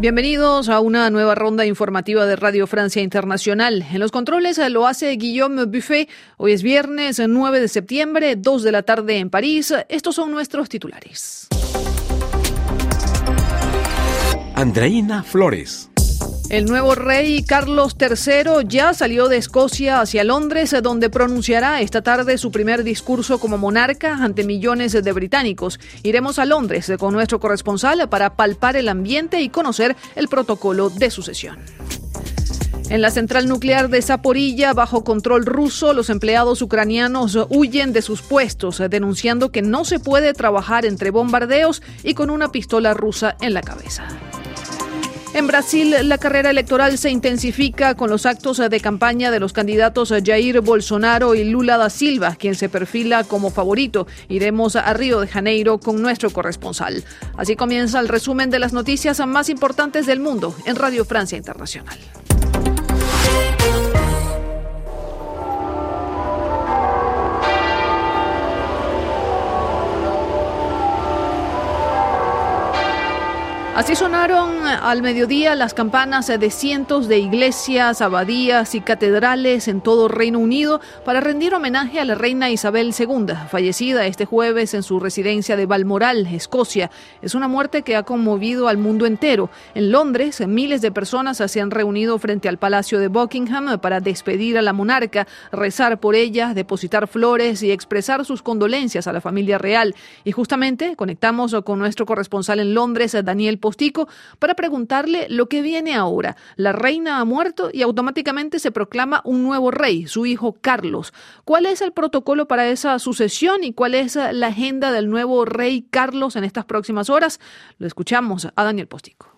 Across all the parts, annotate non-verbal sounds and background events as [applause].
Bienvenidos a una nueva ronda informativa de Radio Francia Internacional. En los controles lo hace Guillaume Buffet. Hoy es viernes 9 de septiembre, 2 de la tarde en París. Estos son nuestros titulares. Andreina Flores. El nuevo rey Carlos III ya salió de Escocia hacia Londres, donde pronunciará esta tarde su primer discurso como monarca ante millones de británicos. Iremos a Londres con nuestro corresponsal para palpar el ambiente y conocer el protocolo de sucesión. En la central nuclear de Zaporilla, bajo control ruso, los empleados ucranianos huyen de sus puestos, denunciando que no se puede trabajar entre bombardeos y con una pistola rusa en la cabeza. En Brasil, la carrera electoral se intensifica con los actos de campaña de los candidatos Jair Bolsonaro y Lula da Silva, quien se perfila como favorito. Iremos a Río de Janeiro con nuestro corresponsal. Así comienza el resumen de las noticias más importantes del mundo en Radio Francia Internacional. Así sonaron al mediodía las campanas de cientos de iglesias, abadías y catedrales en todo Reino Unido para rendir homenaje a la reina Isabel II, fallecida este jueves en su residencia de Balmoral, Escocia. Es una muerte que ha conmovido al mundo entero. En Londres, miles de personas se han reunido frente al Palacio de Buckingham para despedir a la monarca, rezar por ella, depositar flores y expresar sus condolencias a la familia real. Y justamente conectamos con nuestro corresponsal en Londres, Daniel para preguntarle lo que viene ahora. La reina ha muerto y automáticamente se proclama un nuevo rey, su hijo Carlos. ¿Cuál es el protocolo para esa sucesión y cuál es la agenda del nuevo rey Carlos en estas próximas horas? Lo escuchamos a Daniel Postico.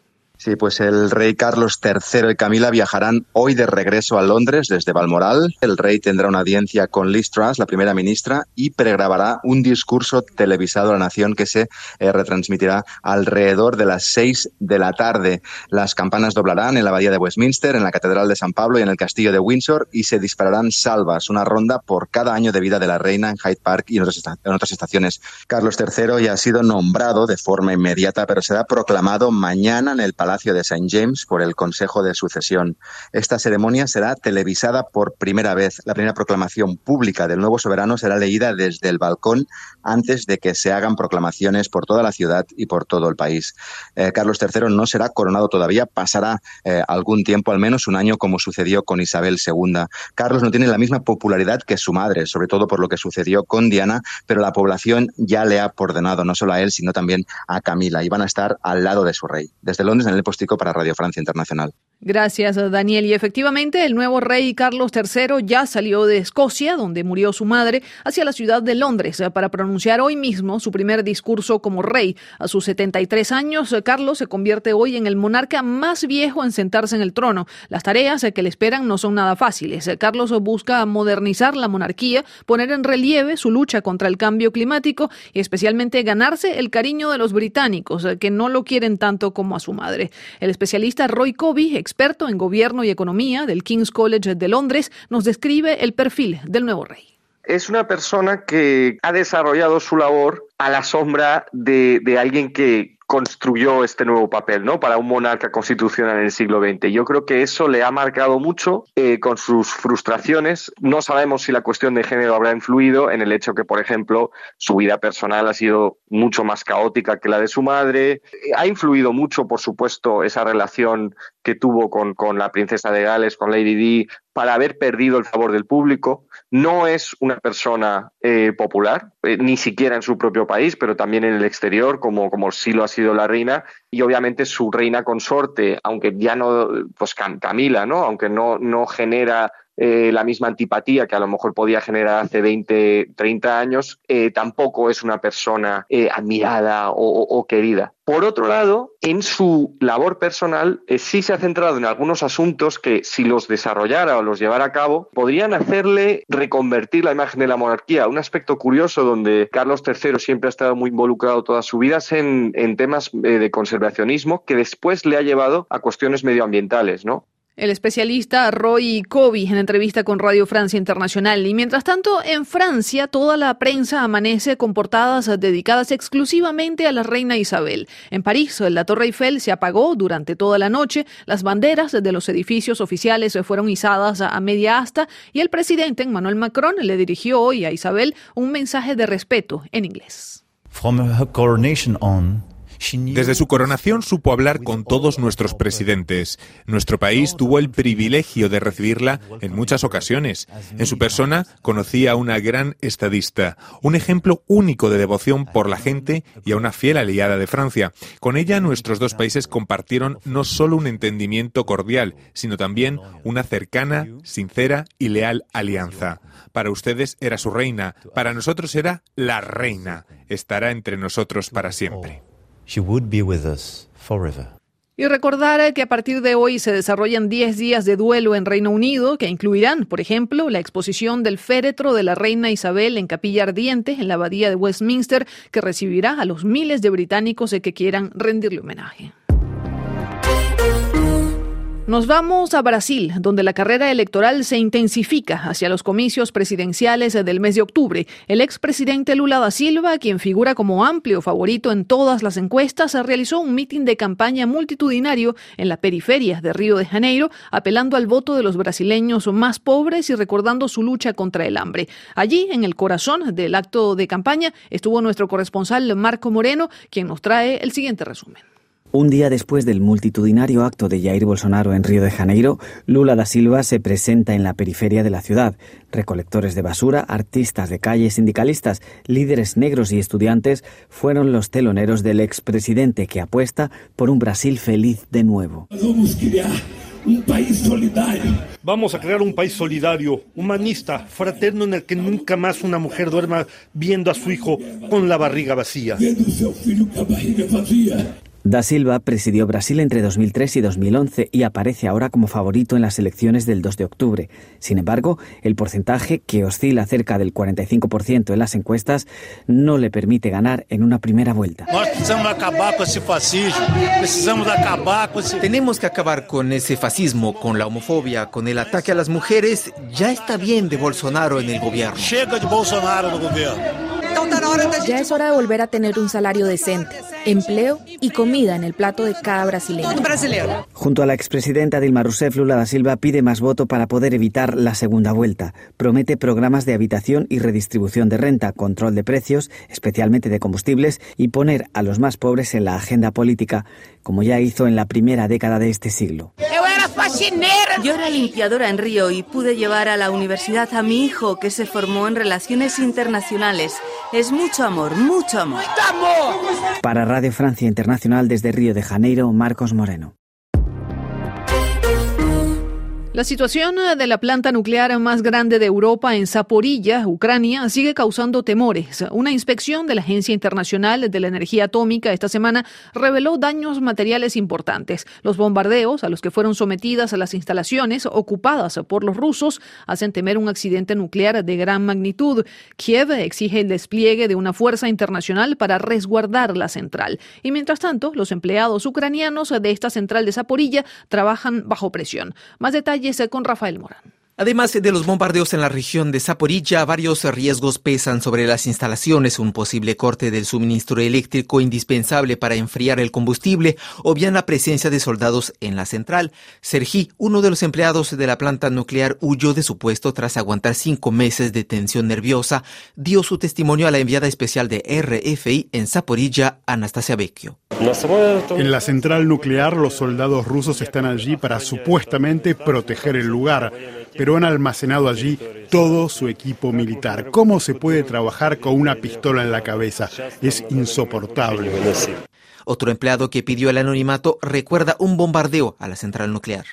Sí, pues el rey Carlos III y Camila viajarán hoy de regreso a Londres desde Balmoral. El rey tendrá una audiencia con Liz Truss, la primera ministra, y pregrabará un discurso televisado a la nación que se eh, retransmitirá alrededor de las seis de la tarde. Las campanas doblarán en la abadía de Westminster, en la Catedral de San Pablo y en el Castillo de Windsor y se dispararán salvas, una ronda por cada año de vida de la reina en Hyde Park y en otras estaciones. Carlos III ya ha sido nombrado de forma inmediata, pero será proclamado mañana en el Palacio Palacio de St. James por el Consejo de Sucesión. Esta ceremonia será televisada por primera vez. La primera proclamación pública del nuevo soberano será leída desde el balcón antes de que se hagan proclamaciones por toda la ciudad y por todo el país. Eh, Carlos III no será coronado todavía, pasará eh, algún tiempo, al menos un año, como sucedió con Isabel II. Carlos no tiene la misma popularidad que su madre, sobre todo por lo que sucedió con Diana, pero la población ya le ha ordenado no solo a él, sino también a Camila, y van a estar al lado de su rey. Desde Londres, en el Postico para Radio Francia Internacional. Gracias, Daniel. Y efectivamente, el nuevo rey Carlos III ya salió de Escocia, donde murió su madre, hacia la ciudad de Londres eh, para pronunciar hoy mismo su primer discurso como rey. A sus 73 años, eh, Carlos se convierte hoy en el monarca más viejo en sentarse en el trono. Las tareas eh, que le esperan no son nada fáciles. Carlos busca modernizar la monarquía, poner en relieve su lucha contra el cambio climático y especialmente ganarse el cariño de los británicos, que no lo quieren tanto como a su madre. El especialista Roy Covey, experto en gobierno y economía del King's College de Londres, nos describe el perfil del nuevo rey. Es una persona que ha desarrollado su labor a la sombra de, alguien que, construyó este nuevo papel, ¿no? Para un monarca constitucional en el siglo XX. Yo creo que eso le ha marcado mucho eh, con sus frustraciones. No sabemos si la cuestión de género habrá influido en el hecho que, por ejemplo, su vida personal ha sido mucho más caótica que la de su madre. Ha influido mucho, por supuesto, esa relación que tuvo con, con la princesa de Gales, con Lady Di, para haber perdido el favor del público. No es una persona eh, popular, eh, ni siquiera en su propio país, pero también en el exterior, como, como sí lo ha sido la reina. Y obviamente su reina consorte, aunque ya no, pues Camila, ¿no? Aunque no, no genera eh, la misma antipatía que a lo mejor podía generar hace 20, 30 años, eh, tampoco es una persona eh, admirada o, querida. Por otro lado, en su labor personal sí se ha centrado en algunos asuntos que si los desarrollara o los llevara a cabo, podrían hacerle reconvertir la imagen de la monarquía. Un aspecto curioso donde Carlos III siempre ha estado muy involucrado toda su vida es en, en temas de conservacionismo que después le ha llevado a cuestiones medioambientales, ¿no? El especialista Roy Kobe en entrevista con Radio Francia Internacional. Y mientras tanto, en Francia, toda la prensa amanece con portadas dedicadas exclusivamente a la reina Isabel. En París, la Torre Eiffel se apagó durante toda la noche, las banderas de los edificios oficiales fueron izadas a media asta y el presidente Emmanuel Macron le dirigió hoy a Isabel un mensaje de respeto en inglés. From her coronation on, desde su coronación supo hablar con todos nuestros presidentes. Nuestro país tuvo el privilegio de recibirla en muchas ocasiones. En su persona conocía a una gran estadista, un ejemplo único de devoción por la gente y a una fiel aliada de Francia. Con ella nuestros dos países compartieron no solo un entendimiento cordial, sino también una cercana, sincera y leal alianza. Para ustedes era su reina, para nosotros era la reina. Estará entre nosotros para siempre. She would be with us forever. Y recordar que a partir de hoy se desarrollan 10 días de duelo en Reino Unido que incluirán, por ejemplo, la exposición del féretro de la reina Isabel en Capilla Ardiente en la abadía de Westminster que recibirá a los miles de británicos que quieran rendirle homenaje. Nos vamos a Brasil, donde la carrera electoral se intensifica hacia los comicios presidenciales del mes de octubre. El expresidente Lula da Silva, quien figura como amplio favorito en todas las encuestas, realizó un mitin de campaña multitudinario en la periferia de Río de Janeiro, apelando al voto de los brasileños más pobres y recordando su lucha contra el hambre. Allí, en el corazón del acto de campaña, estuvo nuestro corresponsal Marco Moreno, quien nos trae el siguiente resumen. Un día después del multitudinario acto de Jair Bolsonaro en Río de Janeiro, Lula da Silva se presenta en la periferia de la ciudad. Recolectores de basura, artistas de calle, sindicalistas, líderes negros y estudiantes fueron los teloneros del expresidente que apuesta por un Brasil feliz de nuevo. Vamos crear un país solidario. Vamos a crear un país solidario, humanista, fraterno en el que nunca más una mujer duerma viendo a su hijo con la barriga vacía. Da Silva presidió Brasil entre 2003 y 2011 y aparece ahora como favorito en las elecciones del 2 de octubre. Sin embargo, el porcentaje, que oscila cerca del 45% en las encuestas, no le permite ganar en una primera vuelta. Tenemos que acabar con ese fascismo, con la homofobia, con el ataque a las mujeres. Ya está bien de Bolsonaro en el gobierno. Ya es hora de volver a tener un salario decente, empleo y comida en el plato de cada brasileño. Junto a la expresidenta Dilma Rousseff, Lula da Silva pide más voto para poder evitar la segunda vuelta. Promete programas de habitación y redistribución de renta, control de precios, especialmente de combustibles, y poner a los más pobres en la agenda política, como ya hizo en la primera década de este siglo. Yo era limpiadora en Río y pude llevar a la universidad a mi hijo que se formó en relaciones internacionales. Es mucho amor, mucho amor. Para Radio Francia Internacional desde Río de Janeiro, Marcos Moreno. La situación de la planta nuclear más grande de Europa en Zaporilla, Ucrania, sigue causando temores. Una inspección de la Agencia Internacional de la Energía Atómica esta semana reveló daños materiales importantes. Los bombardeos a los que fueron sometidas las instalaciones ocupadas por los rusos hacen temer un accidente nuclear de gran magnitud. Kiev exige el despliegue de una fuerza internacional para resguardar la central. Y mientras tanto, los empleados ucranianos de esta central de Zaporilla trabajan bajo presión. Más detalles con Rafael Morán. Además de los bombardeos en la región de Zaporilla, varios riesgos pesan sobre las instalaciones, un posible corte del suministro eléctrico indispensable para enfriar el combustible o bien la presencia de soldados en la central. Sergi, uno de los empleados de la planta nuclear, huyó de su puesto tras aguantar cinco meses de tensión nerviosa, dio su testimonio a la enviada especial de RFI en Zaporilla, Anastasia Vecchio. En la central nuclear los soldados rusos están allí para supuestamente proteger el lugar pero han almacenado allí todo su equipo militar. ¿Cómo se puede trabajar con una pistola en la cabeza? Es insoportable. Otro empleado que pidió el anonimato recuerda un bombardeo a la central nuclear.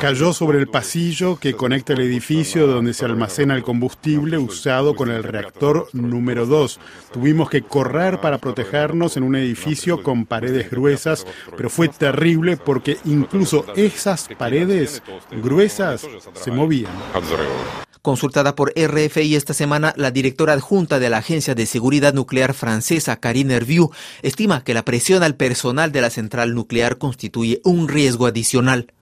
Cayó sobre el pasillo que conecta el edificio donde se almacena el combustible usado con el reactor número 2. Tuvimos que correr para protegernos en un edificio con paredes gruesas, pero fue terrible porque incluso esas paredes gruesas se movían. Consultada por RFI esta semana, la directora adjunta de la Agencia de Seguridad Nuclear francesa, Karine Hervieux, estima que la presión al personal de la central nuclear constituye un riesgo adicional.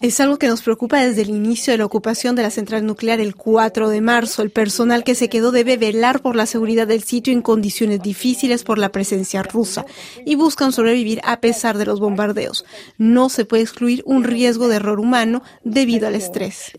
Es algo que nos preocupa desde el inicio de la ocupación de la central nuclear el 4 de marzo. El personal que se quedó debe velar por la seguridad del sitio en condiciones difíciles por la presencia rusa y buscan sobrevivir a pesar de los bombardeos. No se puede excluir un riesgo de error humano debido al estrés.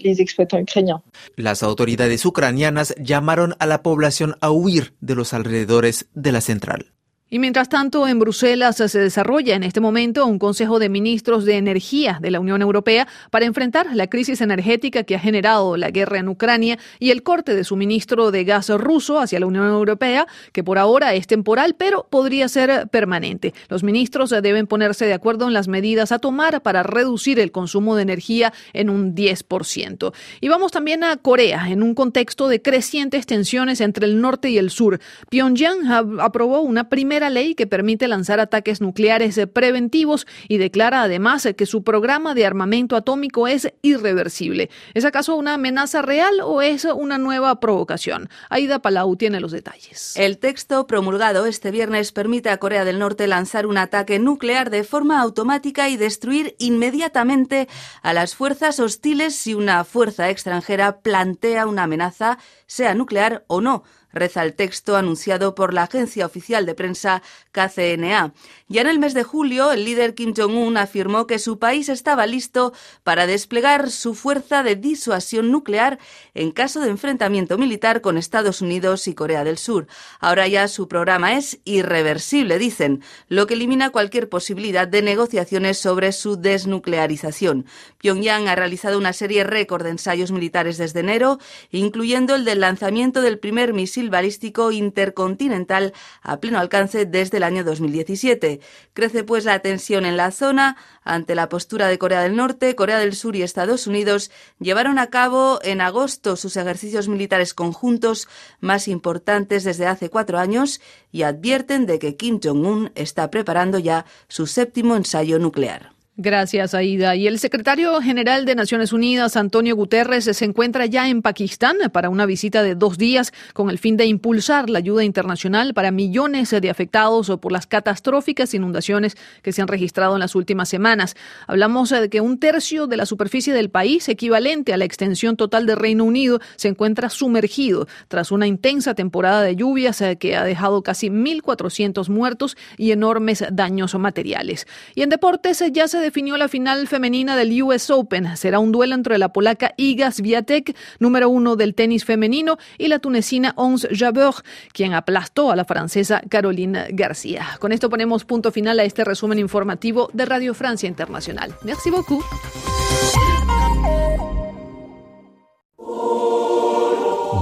Las autoridades ucranianas llamaron a la población a huir de los alrededores de la central. Y mientras tanto, en Bruselas se desarrolla en este momento un Consejo de Ministros de Energía de la Unión Europea para enfrentar la crisis energética que ha generado la guerra en Ucrania y el corte de suministro de gas ruso hacia la Unión Europea, que por ahora es temporal, pero podría ser permanente. Los ministros deben ponerse de acuerdo en las medidas a tomar para reducir el consumo de energía en un 10%. Y vamos también a Corea, en un contexto de crecientes tensiones entre el norte y el sur. Pyongyang aprobó una primera ley que permite lanzar ataques nucleares preventivos y declara además que su programa de armamento atómico es irreversible. ¿Es acaso una amenaza real o es una nueva provocación? Aida Palau tiene los detalles. El texto promulgado este viernes permite a Corea del Norte lanzar un ataque nuclear de forma automática y destruir inmediatamente a las fuerzas hostiles si una fuerza extranjera plantea una amenaza, sea nuclear o no reza el texto anunciado por la agencia oficial de prensa KCNA. Ya en el mes de julio, el líder Kim Jong-un afirmó que su país estaba listo para desplegar su fuerza de disuasión nuclear en caso de enfrentamiento militar con Estados Unidos y Corea del Sur. Ahora ya su programa es irreversible, dicen, lo que elimina cualquier posibilidad de negociaciones sobre su desnuclearización. Pyongyang ha realizado una serie récord de ensayos militares desde enero, incluyendo el del lanzamiento del primer misil balístico intercontinental a pleno alcance desde el año 2017. Crece pues la tensión en la zona ante la postura de Corea del Norte, Corea del Sur y Estados Unidos llevaron a cabo en agosto sus ejercicios militares conjuntos más importantes desde hace cuatro años y advierten de que Kim Jong-un está preparando ya su séptimo ensayo nuclear. Gracias, Aida. Y el secretario general de Naciones Unidas, Antonio Guterres, se encuentra ya en Pakistán para una visita de dos días con el fin de impulsar la ayuda internacional para millones de afectados por las catastróficas inundaciones que se han registrado en las últimas semanas. Hablamos de que un tercio de la superficie del país, equivalente a la extensión total del Reino Unido, se encuentra sumergido tras una intensa temporada de lluvias eh, que ha dejado casi 1.400 muertos y enormes daños materiales. Y en deportes ya se definió la final femenina del US Open. Será un duelo entre la polaca Iga Swiatek, número uno del tenis femenino, y la tunecina Ons Jabeur, quien aplastó a la francesa Caroline García. Con esto ponemos punto final a este resumen informativo de Radio Francia Internacional. Merci beaucoup.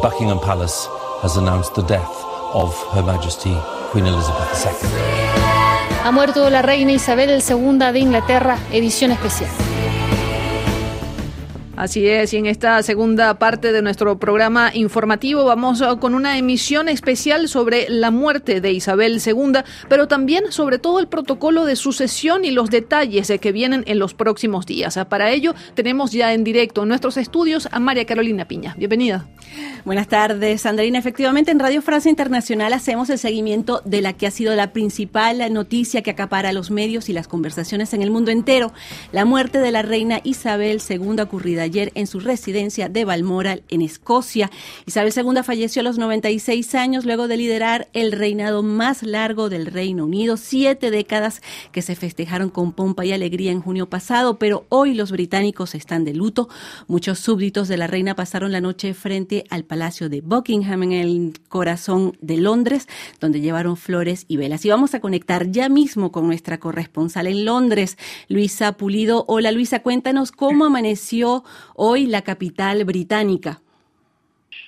Buckingham Palace has announced the death of Her Majesty Queen Elizabeth II. Ha muerto la reina Isabel II de Inglaterra, edición especial. Así es, y en esta segunda parte de nuestro programa informativo vamos uh, con una emisión especial sobre la muerte de Isabel II, pero también sobre todo el protocolo de sucesión y los detalles que vienen en los próximos días. Para ello tenemos ya en directo en nuestros estudios a María Carolina Piña. Bienvenida. Buenas tardes, Sandrina. Efectivamente, en Radio Francia Internacional hacemos el seguimiento de la que ha sido la principal noticia que acapara los medios y las conversaciones en el mundo entero, la muerte de la reina Isabel II ocurrida ayer en su residencia de Balmoral, en Escocia. Isabel II falleció a los 96 años luego de liderar el reinado más largo del Reino Unido, siete décadas que se festejaron con pompa y alegría en junio pasado, pero hoy los británicos están de luto. Muchos súbditos de la reina pasaron la noche frente al Palacio de Buckingham en el corazón de Londres, donde llevaron flores y velas. Y vamos a conectar ya mismo con nuestra corresponsal en Londres, Luisa Pulido. Hola Luisa, cuéntanos cómo [clears throat] amaneció hoy la capital británica.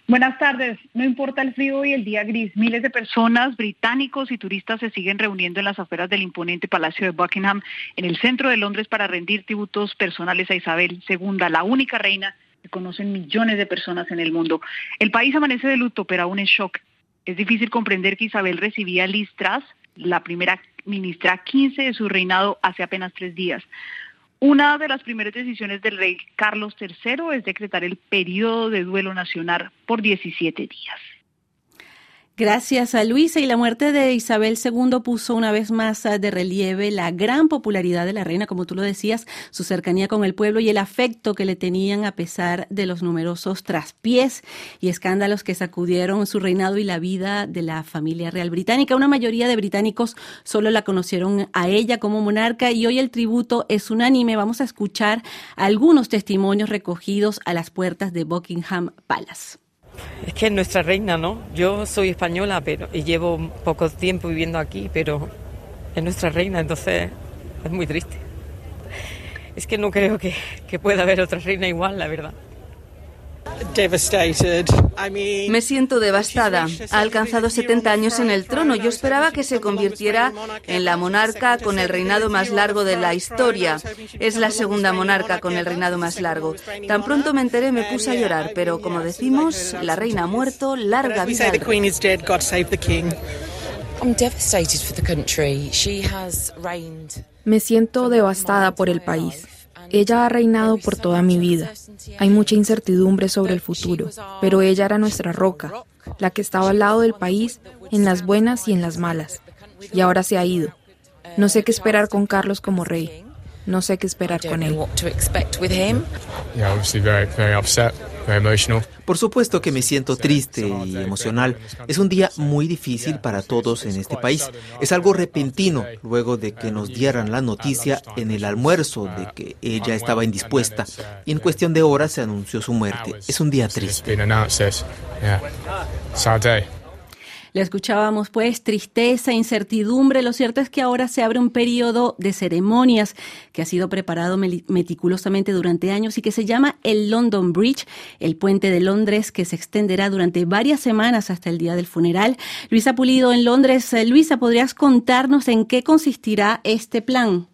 Buenas tardes. No importa el frío y el día gris, miles de personas, británicos y turistas se siguen reuniendo en las afueras del imponente Palacio de Buckingham, en el centro de Londres, para rendir tributos personales a Isabel II, la única reina que conocen millones de personas en el mundo. El país amanece de luto, pero aún en shock. Es difícil comprender que Isabel recibía Truss, la primera ministra 15 de su reinado, hace apenas tres días. Una de las primeras decisiones del rey Carlos III es decretar el periodo de duelo nacional por 17 días. Gracias a Luisa y la muerte de Isabel II puso una vez más ah, de relieve la gran popularidad de la reina, como tú lo decías, su cercanía con el pueblo y el afecto que le tenían a pesar de los numerosos traspiés y escándalos que sacudieron su reinado y la vida de la familia real británica. Una mayoría de británicos solo la conocieron a ella como monarca y hoy el tributo es unánime. Vamos a escuchar algunos testimonios recogidos a las puertas de Buckingham Palace. Es que es nuestra reina, ¿no? Yo soy española pero, y llevo poco tiempo viviendo aquí, pero es nuestra reina, entonces es muy triste. Es que no creo que, que pueda haber otra reina igual, la verdad. Me siento devastada. Ha alcanzado 70 años en el trono. Yo esperaba que se convirtiera en la monarca con el reinado más largo de la historia. Es la segunda monarca con el reinado más largo. Tan pronto me enteré me puse a llorar, pero como decimos, la reina ha muerto, larga vida. Me siento devastada por el país. Ella ha reinado por toda mi vida. Hay mucha incertidumbre sobre el futuro, pero ella era nuestra roca, la que estaba al lado del país en las buenas y en las malas. Y ahora se ha ido. No sé qué esperar con Carlos como rey. No sé qué esperar con él. Por supuesto que me siento triste y emocional. Es un día muy difícil para todos en este país. Es algo repentino luego de que nos dieran la noticia en el almuerzo de que ella estaba indispuesta. y en cuestión de horas se anunció su muerte. Es un día triste. Le escuchábamos pues tristeza, incertidumbre. Lo cierto es que ahora se abre un periodo de ceremonias que ha sido preparado meticulosamente durante años y que se llama el London Bridge, el puente de Londres que se extenderá durante varias semanas hasta el día del funeral. Luisa Pulido en Londres. Eh, Luisa, ¿podrías contarnos en qué consistirá este plan?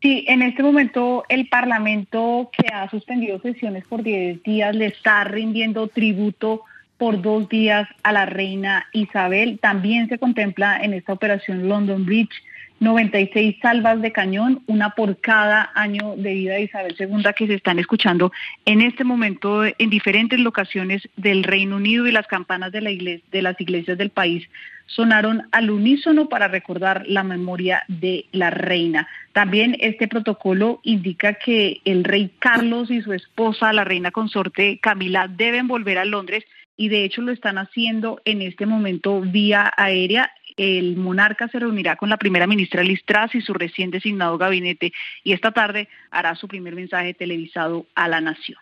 Sí, en este momento el Parlamento, que ha suspendido sesiones por 10 días, le está rindiendo tributo por dos días a la reina Isabel. También se contempla en esta operación London Bridge 96 salvas de cañón, una por cada año de vida de Isabel II que se están escuchando en este momento en diferentes locaciones del Reino Unido y las campanas de, de las iglesias del país sonaron al unísono para recordar la memoria de la reina. También este protocolo indica que el rey Carlos y su esposa, la reina consorte Camila, deben volver a Londres y de hecho lo están haciendo en este momento vía aérea. El monarca se reunirá con la primera ministra Liz Truss y su recién designado gabinete y esta tarde hará su primer mensaje televisado a la nación.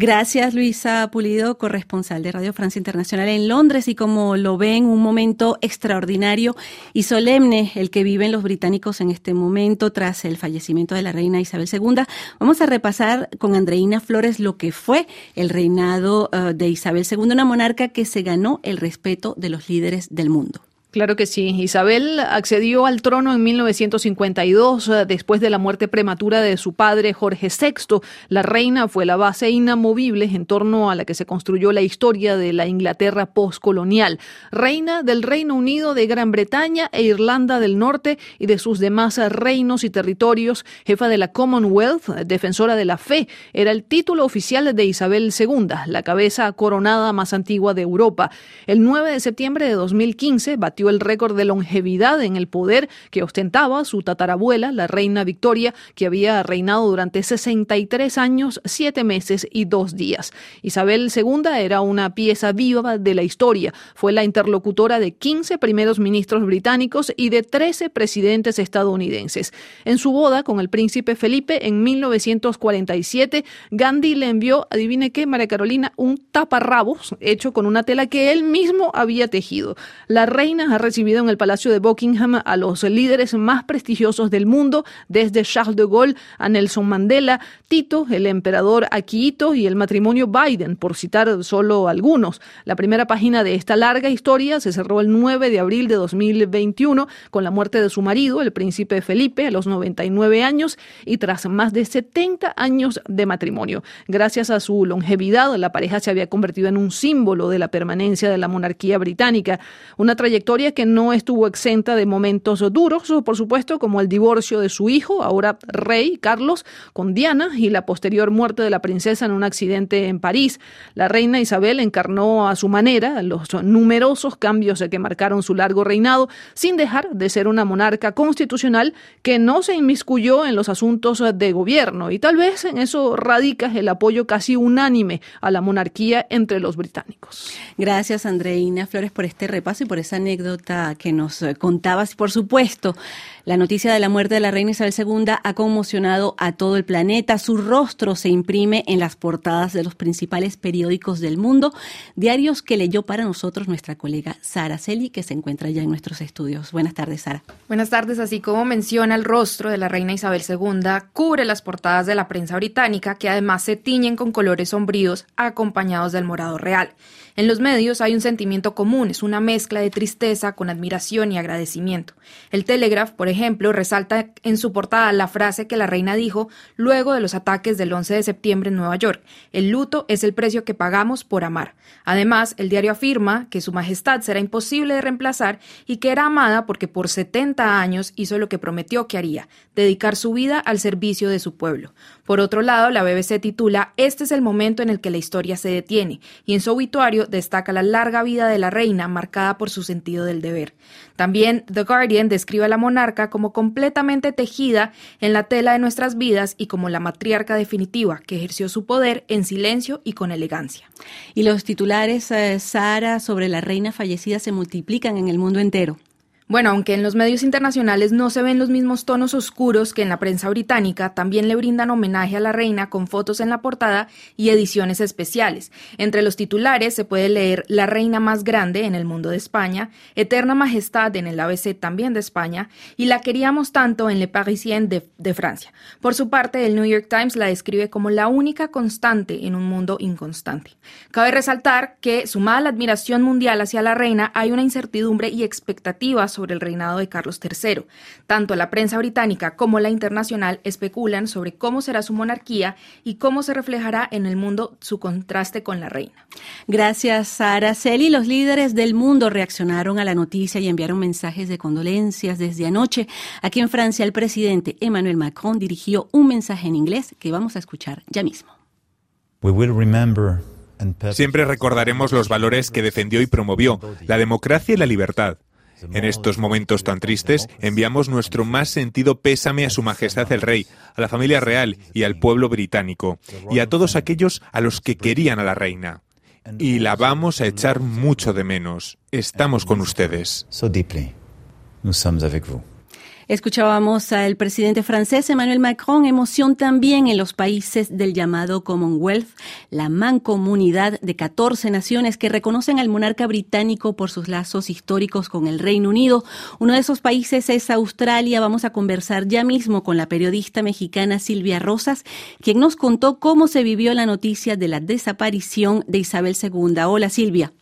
Gracias, Luisa Pulido, corresponsal de Radio Francia Internacional en Londres. Y como lo ven, un momento extraordinario y solemne el que viven los británicos en este momento tras el fallecimiento de la reina Isabel II. Vamos a repasar con Andreina Flores lo que fue el reinado eh, de Isabel II, una monarca que se ganó el respeto de los líderes del mundo. Claro que sí. Isabel accedió al trono en 1952 eh, después de la muerte prematura de su padre Jorge VI. La reina fue la base inamovible en torno a la que se construyó la historia de la Inglaterra postcolonial. Reina del Reino Unido, de Gran Bretaña e Irlanda del Norte y de sus demás reinos y territorios, jefa de la Commonwealth, defensora de la fe, era el título oficial de Isabel II, la cabeza coronada más antigua de Europa. El 9 de septiembre de 2015 el récord de longevidad en el poder que ostentaba su tatarabuela, la reina Victoria, que había reinado durante 63 años, 7 meses y 2 días. Isabel II era una pieza viva de la historia. Fue la interlocutora de 15 primeros ministros británicos y de 13 presidentes estadounidenses. En su boda con el príncipe Felipe en 1947, Gandhi le envió, adivine qué, María Carolina, un taparrabos hecho con una tela que él mismo había tejido. La reina ha recibido en el Palacio de Buckingham a los líderes más prestigiosos del mundo, desde Charles de Gaulle a Nelson Mandela, Tito, el emperador Akihito y el matrimonio Biden, por citar solo algunos. La primera página de esta larga historia se cerró el 9 de abril de 2021 con la muerte de su marido, el príncipe Felipe, a los 99 años y tras más de 70 años de matrimonio. Gracias a su longevidad, la pareja se había convertido en un símbolo de la permanencia de la monarquía británica, una trayectoria que no estuvo exenta de momentos duros, por supuesto, como el divorcio de su hijo, ahora rey Carlos, con Diana y la posterior muerte de la princesa en un accidente en París. La reina Isabel encarnó a su manera los numerosos cambios que marcaron su largo reinado, sin dejar de ser una monarca constitucional que no se inmiscuyó en los asuntos de gobierno. Y tal vez en eso radica el apoyo casi unánime a la monarquía entre los británicos. Gracias, Andreina Flores, por este repaso y por esa anécdota que nos contabas. Por supuesto, la noticia de la muerte de la reina Isabel II ha conmocionado a todo el planeta. Su rostro se imprime en las portadas de los principales periódicos del mundo, diarios que leyó para nosotros nuestra colega Sara Celi, que se encuentra ya en nuestros estudios. Buenas tardes, Sara. Buenas tardes. Así como menciona el rostro de la reina Isabel II, cubre las portadas de la prensa británica, que además se tiñen con colores sombríos acompañados del morado real. En los medios hay un sentimiento común, es una mezcla de tristeza con admiración y agradecimiento. El Telegraph, por ejemplo, resalta en su portada la frase que la reina dijo luego de los ataques del 11 de septiembre en Nueva York. El luto es el precio que pagamos por amar. Además, el diario afirma que su majestad será imposible de reemplazar y que era amada porque por 70 años hizo lo que prometió que haría, dedicar su vida al servicio de su pueblo. Por otro lado, la BBC titula Este es el momento en el que la historia se detiene y en su obituario destaca la larga vida de la reina marcada por su sentido del deber. También The Guardian describe a la monarca como completamente tejida en la tela de nuestras vidas y como la matriarca definitiva que ejerció su poder en silencio y con elegancia. Y los titulares, eh, Sara, sobre la reina fallecida se multiplican en el mundo entero. Bueno, aunque en los medios internacionales no se ven los mismos tonos oscuros que en la prensa británica, también le brindan homenaje a la reina con fotos en la portada y ediciones especiales. Entre los titulares se puede leer La reina más grande en el mundo de España, Eterna Majestad en el ABC también de España y La queríamos tanto en Le Parisien de, Francia. Por su parte, el New York Times la describe como la única constante en un mundo inconstante. Cabe resaltar que, sumada a la admiración mundial hacia la reina, hay una incertidumbre y expectativa sobre el reinado de Carlos III. Tanto la prensa británica como la internacional especulan sobre cómo será su monarquía y cómo se reflejará en el mundo su contraste con la reina. Gracias, Sara Celi. Los líderes del mundo reaccionaron a la noticia y enviaron mensajes de condolencias desde anoche. Aquí en Francia, el presidente Emmanuel Macron dirigió un mensaje en inglés que vamos a escuchar ya mismo. Siempre recordaremos los valores que defendió y promovió, la democracia y la libertad. En estos momentos tan tristes, enviamos nuestro más sentido pésame a Su Majestad el Rey, a la familia real y al pueblo británico, y a todos aquellos a los que querían a la reina. Y la vamos a echar mucho de menos. Estamos con ustedes. Escuchábamos al presidente francés Emmanuel Macron, emoción también en los países del llamado Commonwealth, la mancomunidad de 14 naciones que reconocen al monarca británico por sus lazos históricos con el Reino Unido. Uno de esos países es Australia. Vamos a conversar ya mismo con la periodista mexicana Silvia Rosas, quien nos contó cómo se vivió la noticia de la desaparición de Isabel II. Hola Silvia.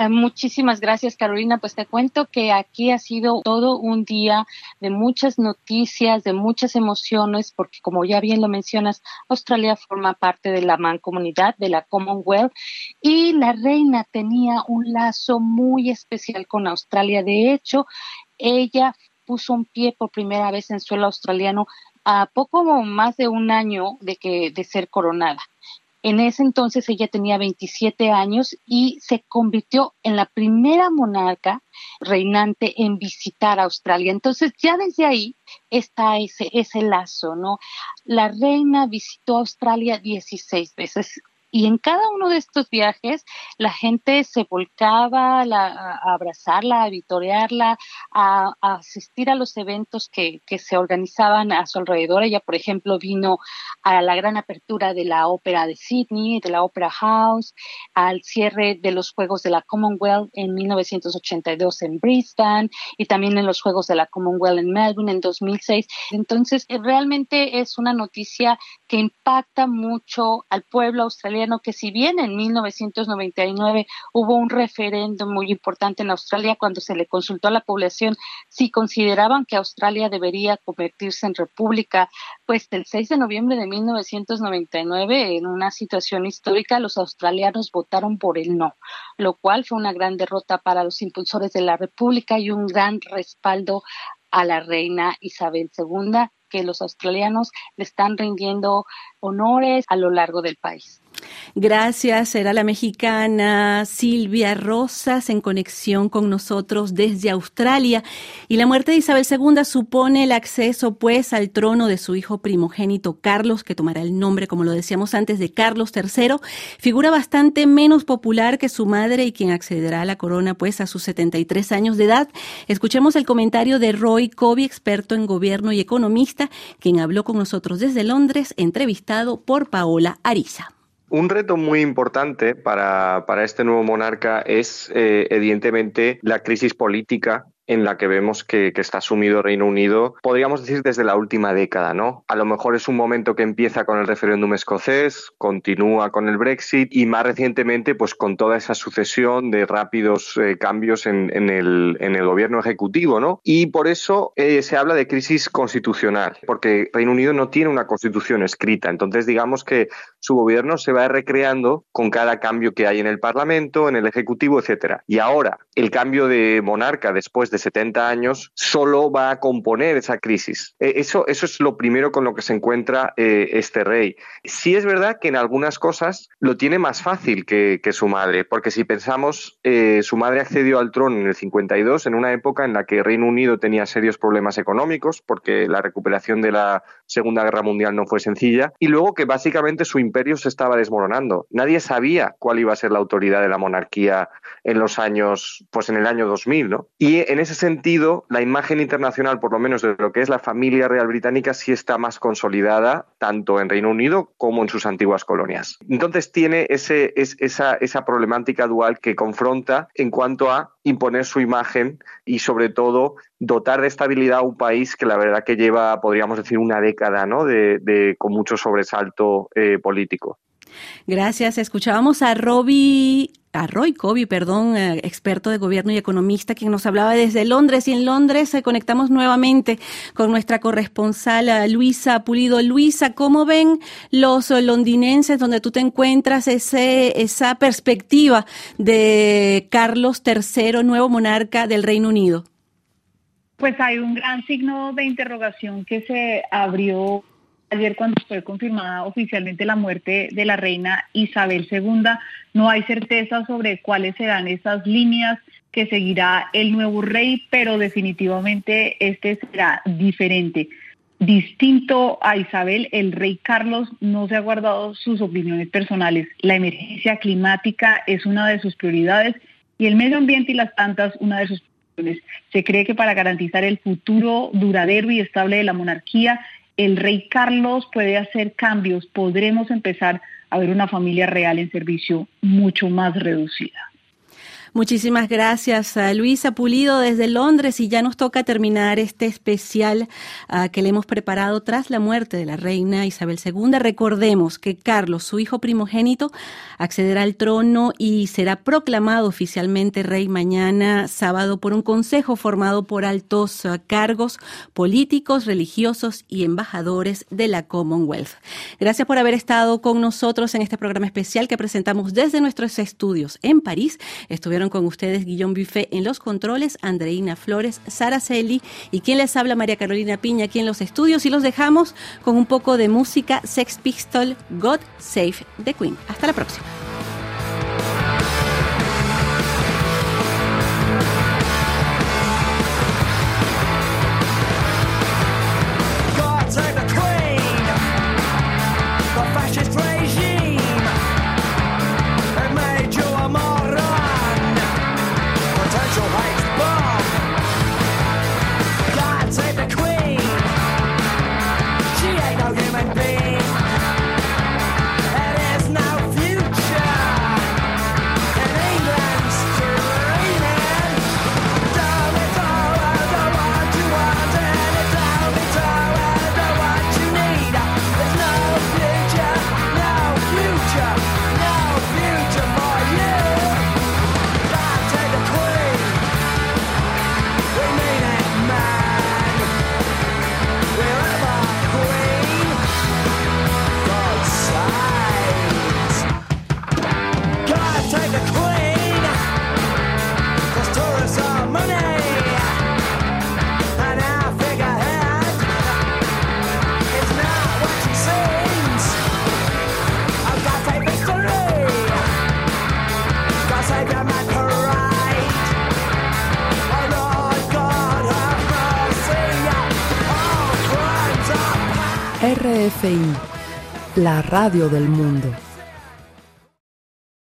Eh, muchísimas gracias, Carolina. Pues te cuento que aquí ha sido todo un día de muchas noticias, de muchas emociones, porque como ya bien lo mencionas, Australia forma parte de la mancomunidad de la Commonwealth y la reina tenía un lazo muy especial con Australia. De hecho, ella puso un pie por primera vez en suelo australiano a poco más de un año de que de ser coronada. En ese entonces ella tenía 27 años y se convirtió en la primera monarca reinante en visitar Australia. Entonces ya desde ahí está ese, ese lazo, ¿no? La reina visitó Australia 16 veces y en cada uno de estos viajes la gente se volcaba a abrazarla, a vitorearla, a, asistir a los eventos que, que, se organizaban a su alrededor. Ella, por ejemplo, vino a la gran apertura de la ópera de Sydney, de la Opera House, al cierre de los Juegos de la Commonwealth en 1982 en Brisbane y también en los Juegos de la Commonwealth en Melbourne en 2006. Entonces, realmente es una noticia que impacta mucho al pueblo australiano, que si bien en 1999 hubo un referéndum muy importante en Australia cuando se le consultó a la población si consideraban que Australia debería convertirse en república, pues el 6 de noviembre de 1999, en una situación histórica, los australianos votaron por el no, lo cual fue una gran derrota para los impulsores de la república y un gran respaldo a la reina Isabel II, que los australianos le están rindiendo honores a lo largo del país. Gracias, era la mexicana Silvia Rosas en conexión con nosotros desde Australia. Y la muerte de Isabel II supone el acceso, pues, al trono de su hijo primogénito Carlos, que tomará el nombre, como lo decíamos antes, de Carlos III, figura bastante menos popular que su madre y quien accederá a la corona, pues, a sus 73 años de edad. Escuchemos el comentario de Roy Covey, experto en gobierno y economista, quien habló con nosotros desde Londres, entrevistado por Paola Ariza. Un reto muy importante para, para este nuevo monarca es, eh, evidentemente, la crisis política en la que vemos que, está sumido Reino Unido, podríamos decir desde la última década, ¿no? A lo mejor es un momento que empieza con el referéndum escocés, continúa con el Brexit y más recientemente, pues con toda esa sucesión de rápidos eh, cambios en, el, en, el, gobierno ejecutivo, ¿no? Y por eso eh, se habla de crisis constitucional, porque Reino Unido no tiene una constitución escrita, entonces digamos que su gobierno se va recreando con cada cambio que hay en el Parlamento, en el Ejecutivo, etcétera. Y ahora, el cambio de monarca después de 70 años solo va a componer esa crisis. E, eso, eso es lo primero con lo que se encuentra eh, este rey. Sí es verdad que en algunas cosas lo tiene más fácil que, su madre, porque si pensamos, eh, su madre accedió al trono en el 52, en una época en la que Reino Unido tenía serios problemas económicos, porque la recuperación de la Segunda Guerra Mundial no fue sencilla, y luego que básicamente su imperio se estaba desmoronando. Nadie sabía cuál iba a ser la autoridad de la monarquía en los años, pues en el año 2000, ¿no? Y en ese sentido, la imagen internacional, por lo menos de lo que es la familia real británica, sí está más consolidada, tanto en Reino Unido como en sus antiguas colonias. Entonces tiene ese, esa, esa problemática dual que confronta en cuanto a imponer su imagen y sobre todo dotar de estabilidad a un país que la verdad que lleva, podríamos decir, una década ¿no? de, con mucho sobresalto eh, político. Gracias. Escuchábamos a Robbie a Roy Covey, perdón, eh, experto de gobierno y economista, quien nos hablaba desde Londres. Y en Londres eh, conectamos nuevamente con nuestra corresponsal eh, Luisa Pulido. Luisa, ¿cómo ven los londinenses donde tú te encuentras ese, esa perspectiva de Carlos III, nuevo monarca del Reino Unido? Pues hay un gran signo de interrogación que se abrió ayer cuando fue confirmada oficialmente la muerte de la reina Isabel II. No hay certeza sobre cuáles serán esas líneas que seguirá el nuevo rey, pero definitivamente este será diferente. Distinto a Isabel, el rey Carlos no se ha guardado sus opiniones personales. La emergencia climática es una de sus prioridades y el medio ambiente y las plantas una de sus prioridades. Se cree que para garantizar el futuro duradero y estable de la monarquía, el rey Carlos puede hacer cambios, podremos empezar a ver una familia real en servicio mucho más reducida. Muchísimas gracias a Luisa Pulido desde Londres y ya nos toca terminar este especial ah, que le hemos preparado tras la muerte de la reina Isabel II. Recordemos que Carlos, su hijo primogénito, accederá al trono y será proclamado oficialmente rey mañana sábado por un consejo formado por altos ah, cargos políticos, religiosos y embajadores de la Commonwealth. Gracias por haber estado con nosotros en este programa especial que presentamos desde nuestros estudios en París. Estuvieron con ustedes Guillón Buffet en los controles, Andreina Flores, Sara Celi y quien les habla María Carolina Piña aquí en los estudios y los dejamos con un poco de música Sex Pistol, God Save the Queen. Hasta la próxima. La radio del mundo.